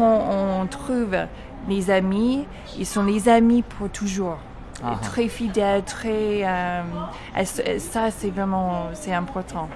quand on trouve les amis, ils sont les amis pour toujours. Ah. Très fidèles, très... euh, ça, c'est vraiment c'est important.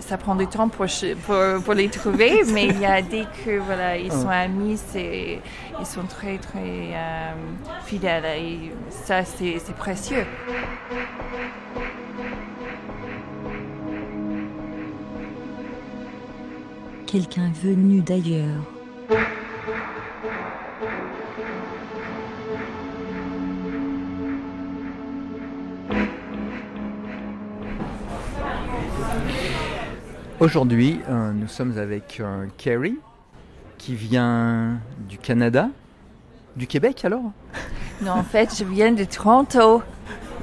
Ça prend du temps pour, pour, pour les trouver, mais il y a, dès que voilà, ils sont amis, c'est, ils sont très très euh, fidèles et ça c'est, c'est précieux. Quelqu'un venu d'ailleurs. Aujourd'hui, euh, nous sommes avec euh, Carrie, qui vient du Canada, du Québec alors? Non, en fait, je viens de Toronto.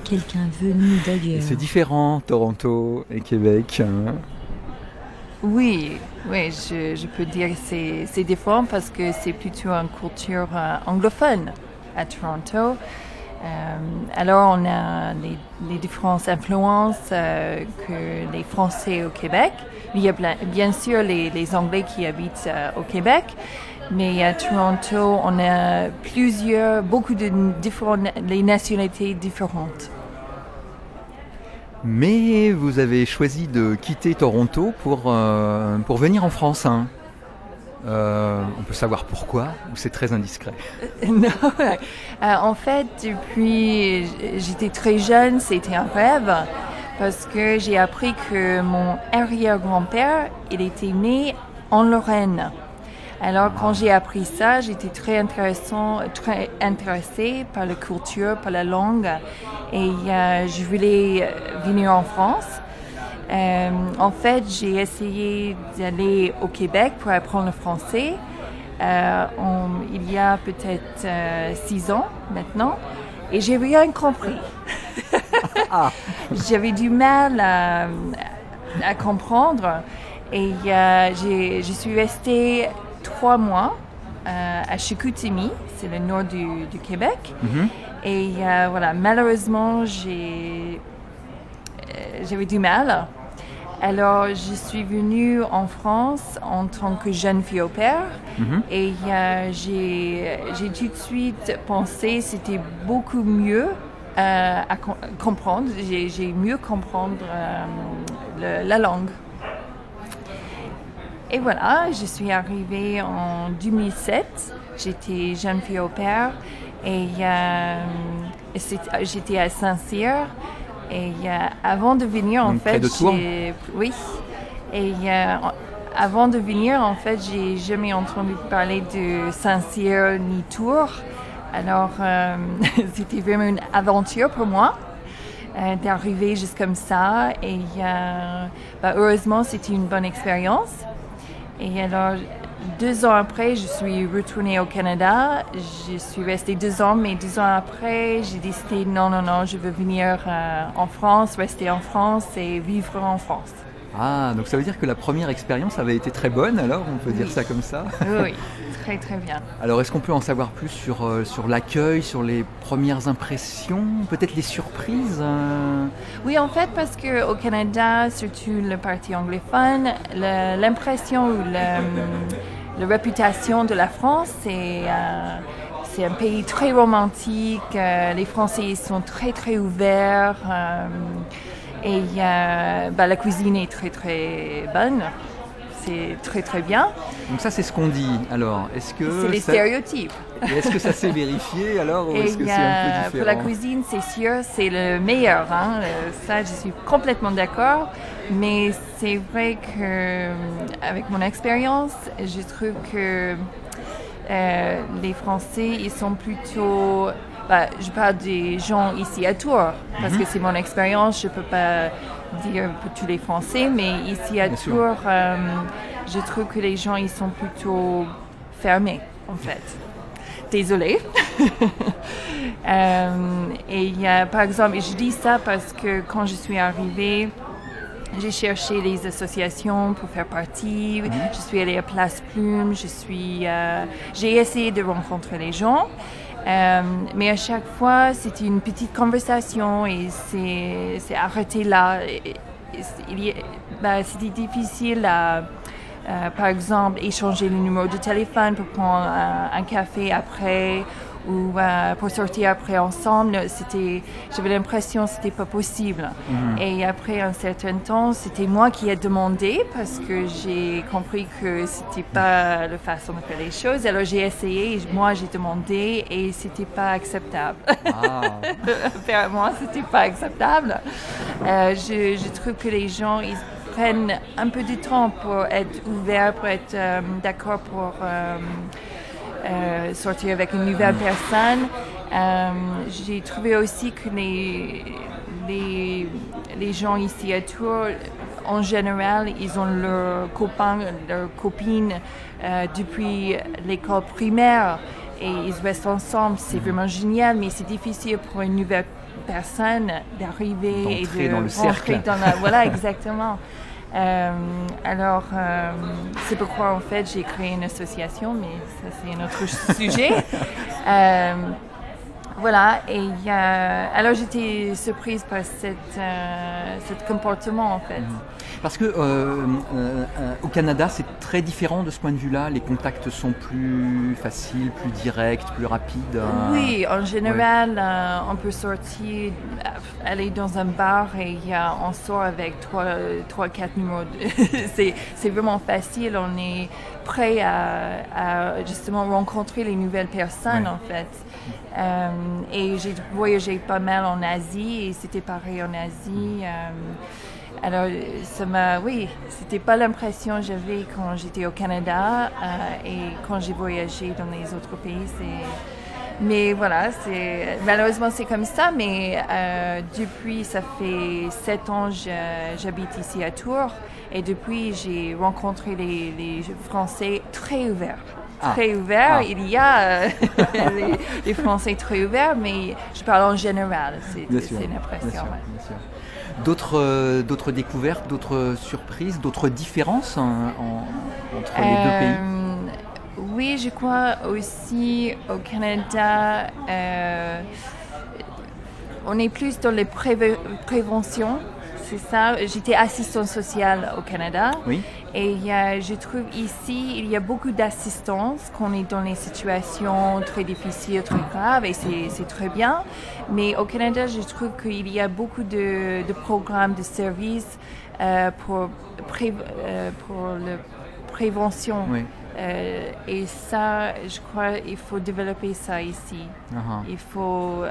Quelqu'un venu d'ailleurs. C'est différent, Toronto et Québec. hein. Oui, oui, je, peux dire que c'est, différent parce que c'est plutôt une culture euh, anglophone à Toronto. Euh, alors, on a les, les différentes influences euh, que les Français au Québec. Il y a bien, sûr les, les Anglais qui habitent au Québec, mais à Toronto, on a plusieurs, beaucoup de différentes, les nationalités différentes. Mais vous avez choisi de quitter Toronto pour, euh, venir en France. hein. Euh, on peut savoir pourquoi ou c'est très indiscret? Non, euh, en fait, depuis j'étais très jeune, c'était un rêve parce que j'ai appris que mon arrière-grand-père, il était né en Lorraine. Alors quand j'ai appris ça, j'étais très intéressant, très intéressée par la culture, par la langue, et euh, je voulais euh, venir en France. Euh, en fait, j'ai essayé d'aller au Québec pour apprendre le français. Euh, il y a peut-être six ans maintenant, et j'ai rien compris. J'avais du mal à, à comprendre, et euh, je suis restée trois mois euh, à Chicoutimi, c'est le nord du, du Québec. Mhm. Et euh, voilà, malheureusement, euh, j'avais du mal. Alors, je suis venue en France en tant que jeune fille au père. Mhm. Et euh, j'ai, tout de suite pensé que c'était beaucoup mieux euh, à com- comprendre. J'ai, j'ai mieux comprendre euh, le- la langue. Et voilà, je suis arrivée en 2007. J'étais jeune fille au père et euh, c'est- j'étais à Saint-Cyr. Et euh, avant de venir, en fait, de oui. Et euh, avant de venir, en fait, j'ai jamais entendu parler de Saint-Cyr ni Tours. Alors, euh, c'était vraiment une aventure pour moi euh, d'arriver juste comme ça. Et euh, bah, heureusement, c'était une bonne expérience. Et alors, deux ans après, je suis retournée au Canada. Je suis restée deux ans, mais deux ans après, j'ai décidé non, non, non, je veux venir euh, en France, rester en France et vivre en France. Ah, donc ça veut dire que la première expérience avait été très bonne alors, on peut dire ça comme ça oui, très, très bien. Alors est-ce qu'on peut en savoir plus sur, euh, sur l'accueil, sur les premières impressions, peut-être les surprises euh? Oui, en fait, parce que au Canada, surtout le parti anglophone, l'impression ou le- la réputation de la France, c'est euh, c'est un pays très romantique. euh, les Français sont très très ouverts euh, et euh, bah, la cuisine est très très bonne. C'est très très bien. Donc ça c'est ce qu'on dit. Alors est-ce que C'est les ça- stéréotypes. Est-ce que ça s'est vérifié alors ou est-ce que c'est un pour la cuisine, c'est sûr, c'est le meilleur. hein. Euh, Ça, je suis complètement d'accord. Mais c'est vrai que, euh, avec mon expérience, je trouve que euh, les Français, ils sont plutôt. bah, je parle des gens ici à Tours, parce que c'est mon expérience. Je peux pas dire pour tous les Français, mais ici à Bien. Tours, euh, je trouve que les gens, ils sont plutôt fermés, en fait. Désolée. Euh, et il y a, par exemple, et je dis ça parce que quand je suis arrivée, j'ai cherché les associations pour faire partie. Je suis allée à Place Plume. Je suis, euh, j'ai essayé de rencontrer les gens. Euh, mais à chaque fois, c'était une petite conversation et c'est, arrêté là. Bah, c'était difficile à, euh, par exemple, échanger le numéro de téléphone pour prendre un café après ou euh, pour sortir après ensemble, c'était, j'avais l'impression que c'était pas possible. Mhm. Et après un certain temps, c'était moi qui ai demandé parce que j'ai compris que c'était pas la façon de faire les choses. Alors j'ai essayé, moi j'ai demandé et c'était pas acceptable. Ah, Apparemment, c'était pas acceptable. Euh, je, je trouve que les gens, ils prennent un peu de temps pour être ouverts, pour être euh, d'accord pour euh, sortir avec une nouvelle personne. Euh, J'ai trouvé aussi que les, les, les gens ici à Tours, en général, ils ont leurs copains, leurs copines euh, depuis l'école primaire et ils restent ensemble. C'est vraiment génial, mais c'est difficile pour une nouvelle personne d'arriver et de dans le rentrer cercle. dans la- voilà, exactement. Euh, alors, euh, c'est pourquoi en fait j'ai créé une association, mais ça c'est un autre sujet. Euh, voilà, et a- alors j'étais surprise par cette, euh, cet comportement en fait. Parce que euh, euh, euh, au Canada, c'est très différent de ce point de vue-là. Les contacts sont plus faciles, plus directs, plus rapides. euh. Oui, en général, euh, on peut sortir, euh, aller dans un bar et on sort avec trois, trois quatre numéros. de- c'est, c'est vraiment facile. On est prêt à, à justement rencontrer les nouvelles personnes Ouais. en fait. Euh, et j'ai voyagé pas mal en Asie et c'était pareil en Asie. euh, alors, ça m'a, oui, c'était pas l'impression que j'avais quand j'étais au Canada euh, et quand j'ai voyagé dans les autres pays. Mais voilà, c'est malheureusement c'est comme ça. Mais depuis, ça fait sept ans, je- j'habite ici à Tours et depuis, j'ai rencontré les Français très ouverts. Ah. Très ouverts. Ah. Il y a euh, les, les Français très ouverts, mais je parle en général. C'est, une impression. D'autres, d'autres découvertes, d'autres surprises, d'autres différences en- entre les deux pays? Euh, Oui, je crois aussi au Canada, euh, on est plus dans les préve- préventions. C'est ça? J'étais assistante sociale au Canada. Oui. Et a- je trouve ici, il y a beaucoup d'assistance quand on est dans les situations très difficiles, très graves, et c'est très bien. Mais au Canada, je trouve qu'il y a beaucoup de, de programmes, de services euh, pour, pré- euh, pour la prévention. Oui. Euh, et ça, je crois il faut développer ça ici. Ah. Il faut...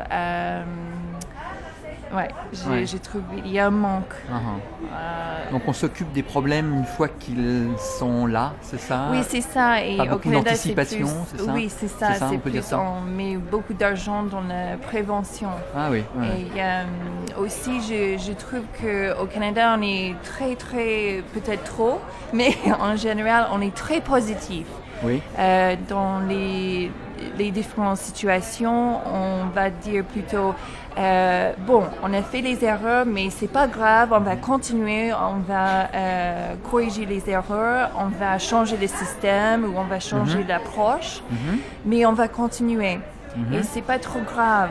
ouais, je, Ouais. je trouve qu'il y a un manque. Ah, ah. Euh, Donc on s'occupe des problèmes une fois qu'ils sont là, c'est ça? Oui, c'est ça. Et Pas au beaucoup c'est d'anticipation, plus- c'est ça? Oui, c'est ça. Ça, on dire ça. on met beaucoup d'argent dans la prévention. Ah oui. ouais. Et euh, aussi, je, je trouve qu'au Canada, on est très, très, peut-être trop, mais en général, on est très positif. Oui. Euh, dans les, les différentes situations, on va dire plutôt euh, bon, on a fait les erreurs, mais c'est pas grave, on va continuer, on va euh, corriger les erreurs, on va changer le système ou on va changer Mhm. l'approche, Mhm. mais on va continuer. Mhm. Et c'est pas trop grave.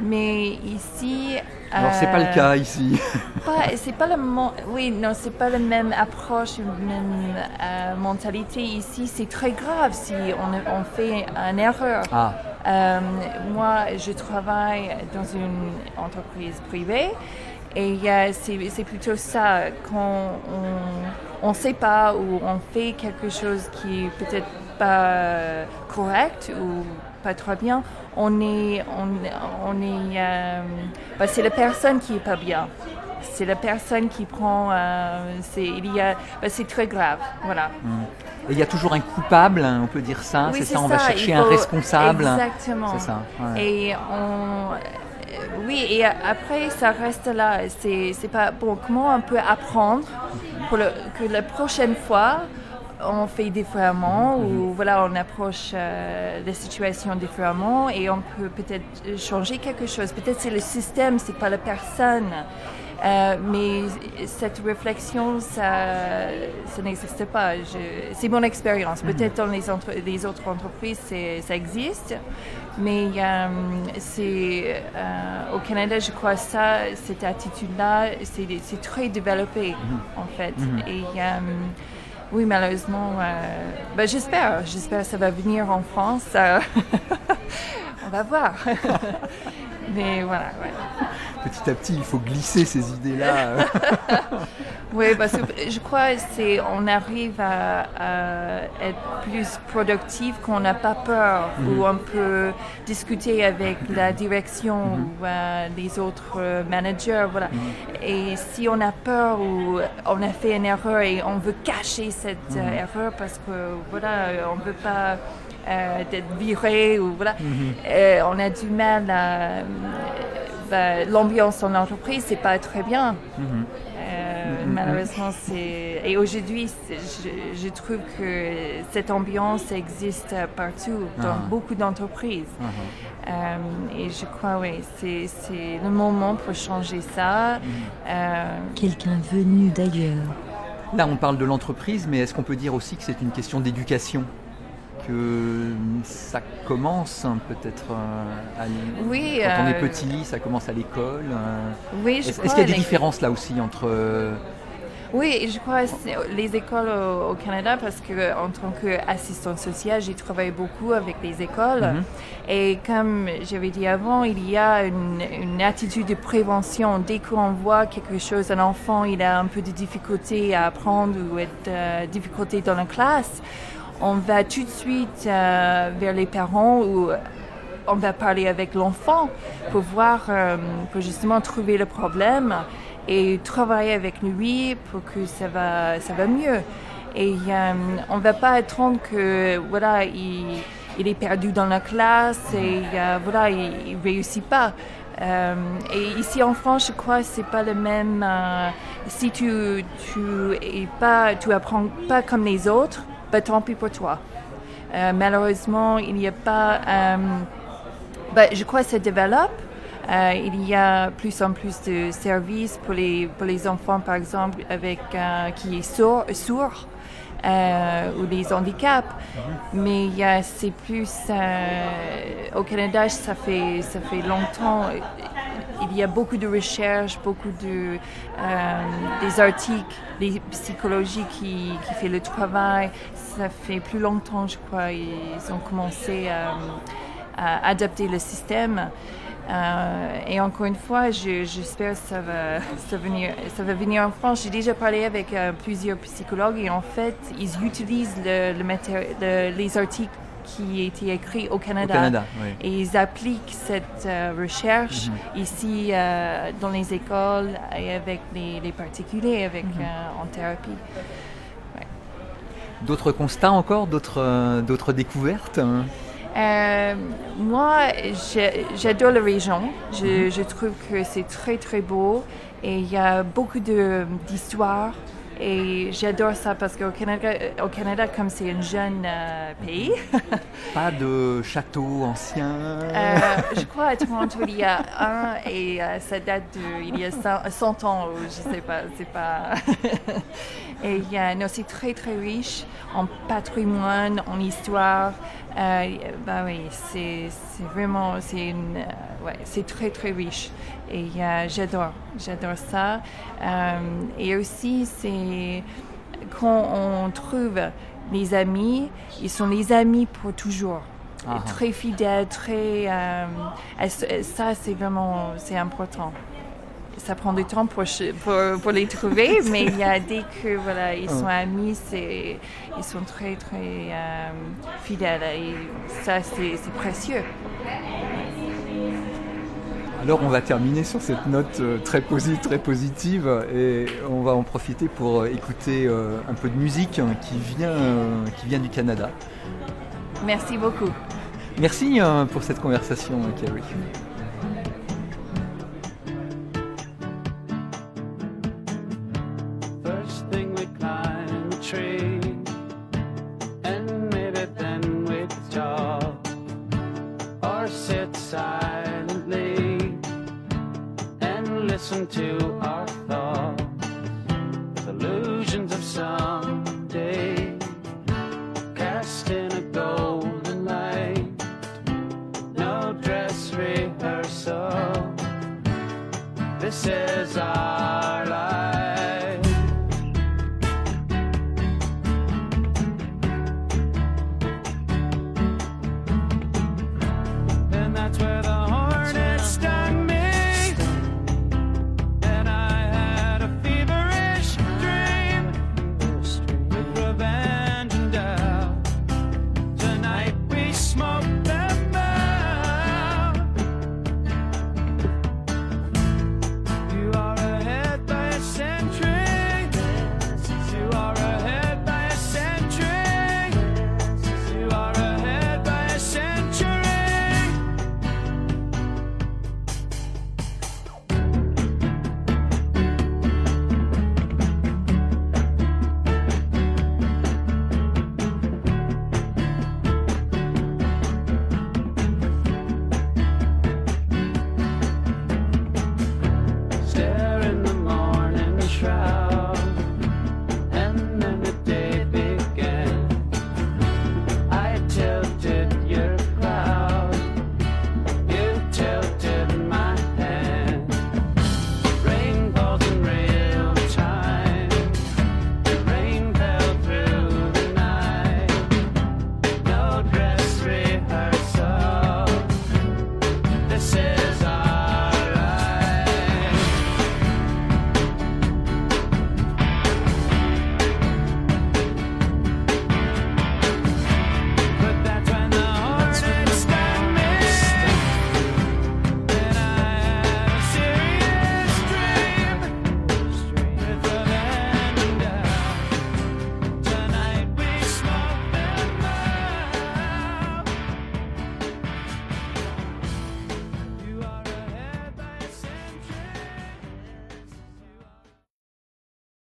Mais ici. Alors c'est pas euh, le cas ici. pas- c'est pas le oui non c'est pas la même approche même euh, mentalité ici c'est très grave si on, on fait une erreur Ah. Euh, moi je travaille dans une entreprise privée et euh, c'est c'est plutôt ça quand on on sait pas ou on fait quelque chose qui est peut-être pas correct ou pas très bien on est on, on est euh, bah, c'est la personne qui est pas bien c'est la personne qui prend euh, c'est il y a bah, c'est très grave voilà Et il y a toujours un coupable, hein, on peut dire ça, Oui, c'est ça, on va chercher un responsable. Exactement. C'est ça. ouais. Et on, euh, oui, et après ça reste là. C'est, c'est pas bon. Comment on peut apprendre pour le, que la prochaine fois on fait différemment Mhm. ou voilà on approche euh, la situation différemment et on peut peut-être changer quelque chose. Peut-être c'est le système, c'est pas la personne. Euh, mais cette réflexion, ça, ça n'existe pas. C'est mon expérience. Peut-être dans les, entre- les autres entreprises, ça existe, mais euh, c'est euh, au Canada, je crois ça, cette attitude-là, c'est c'est très développé en fait. Mhm. Et euh, Oui, malheureusement, euh, ben, j'espère. J'espère que ça va venir en France. euh, On va voir. Mais voilà, ouais. Petit à petit, il faut glisser ces idées-là. Oui, parce que je crois que on arrive à, à être plus productif qu'on n'a pas peur, Mhm. où on peut discuter avec la direction ou euh, les autres euh, managers, voilà. Mhm. Et si on a peur ou on a fait une erreur et on veut cacher cette Mhm. euh, erreur parce que voilà, on veut pas euh, être viré ou voilà, Mhm. On a du mal à ben, l'ambiance en entreprise, c'est pas très bien. Mhm. Euh, Mhm. malheureusement, c'est. Et aujourd'hui, je, je trouve que cette ambiance existe partout, dans Ah. beaucoup d'entreprises. Mhm. Euh, et je crois, oui, c'est c'est le moment pour changer ça. Mhm. Euh, Quelqu'un venu d'ailleurs. Là, on parle de l'entreprise, mais est-ce qu'on peut dire aussi que c'est une question d'éducation? Que ça commence hein, peut-être euh, à- Oui, quand on est euh, petit, ça commence à l'école. euh. oui, je Est-ce qu'il y a des différences là aussi entre Oui, je crois que les écoles au, Canada, parce que en tant qu'assistante sociale, j'ai travaillé beaucoup avec les écoles. Mhm. Et comme j'avais dit avant, il y a une, une attitude de prévention. Dès qu'on voit quelque chose, un enfant, il a un peu de difficulté à apprendre ou être euh, difficulté dans la classe, on va tout de suite euh, vers les parents ou on va parler avec l'enfant pour voir, euh, pour justement trouver le problème et travailler avec lui pour que ça va, ça va mieux. Et euh, on va pas attendre que voilà, il, il est perdu dans la classe et euh, voilà, il, il réussit pas. Euh, et ici en France, je crois que c'est pas le même. euh, si tu tu pas, tu apprends pas comme les autres, ben tant pis pour toi. Euh, malheureusement, il n'y a pas. euh, ben, je crois que ça développe. Euh, il y a plus en plus de services pour les, pour les enfants, par exemple, avec qui est sourd, sourd ou des handicaps. Mais c'est plus au Canada, ça fait ça fait longtemps. Il y a beaucoup de recherches, beaucoup de euh, des articles, des psychologies qui qui fait le travail. Ça fait plus longtemps, je crois, ils ont commencé à à adapter le système. Euh, et encore une fois, je- j'espère que ça va, ça, venir, va venir en France. J'ai déjà parlé avec euh, plusieurs psychologues et en fait, ils utilisent les articles qui étaient écrits au au Canada. Oui. Et ils appliquent cette euh, recherche ici euh, dans les écoles et avec les, les particuliers, avec, euh, en thérapie. D'autres constats encore, d'autres découvertes hein? Euh, moi, j'adore la région. Je, je trouve que c'est très, très beau et il y a beaucoup de- d'histoires. Et j'adore ça parce qu'au Canada, euh, au Canada, comme c'est un jeune euh, pays, Pas de château ancien. euh, je crois à Toronto, il y a un et euh, ça date de, il y a 100, 100 ans, ou je sais pas, c'est pas. et il y a, non, c'est très très riche en patrimoine, en histoire. Euh, bah oui, c'est vraiment, c'est euh, ouais, très très riche. Et euh, j'adore, j'adore ça. Euh, et aussi, c'est quand on trouve les amis, ils sont les amis pour toujours Ah. très fidèles, très. ça, c'est vraiment c'est important. Ça prend du temps pour, ch- pour, pour les trouver, mais il y a dès que voilà, ils sont amis, c'est, ils sont très très euh, fidèles et ça c'est, c'est précieux. Alors on va terminer sur cette note euh, très positive, très positive et on va en profiter pour euh, écouter un peu de musique hein, qui vient, qui vient du Canada. Merci beaucoup. Merci euh, pour cette conversation, Carrie. dress rehearsal. This is our. step.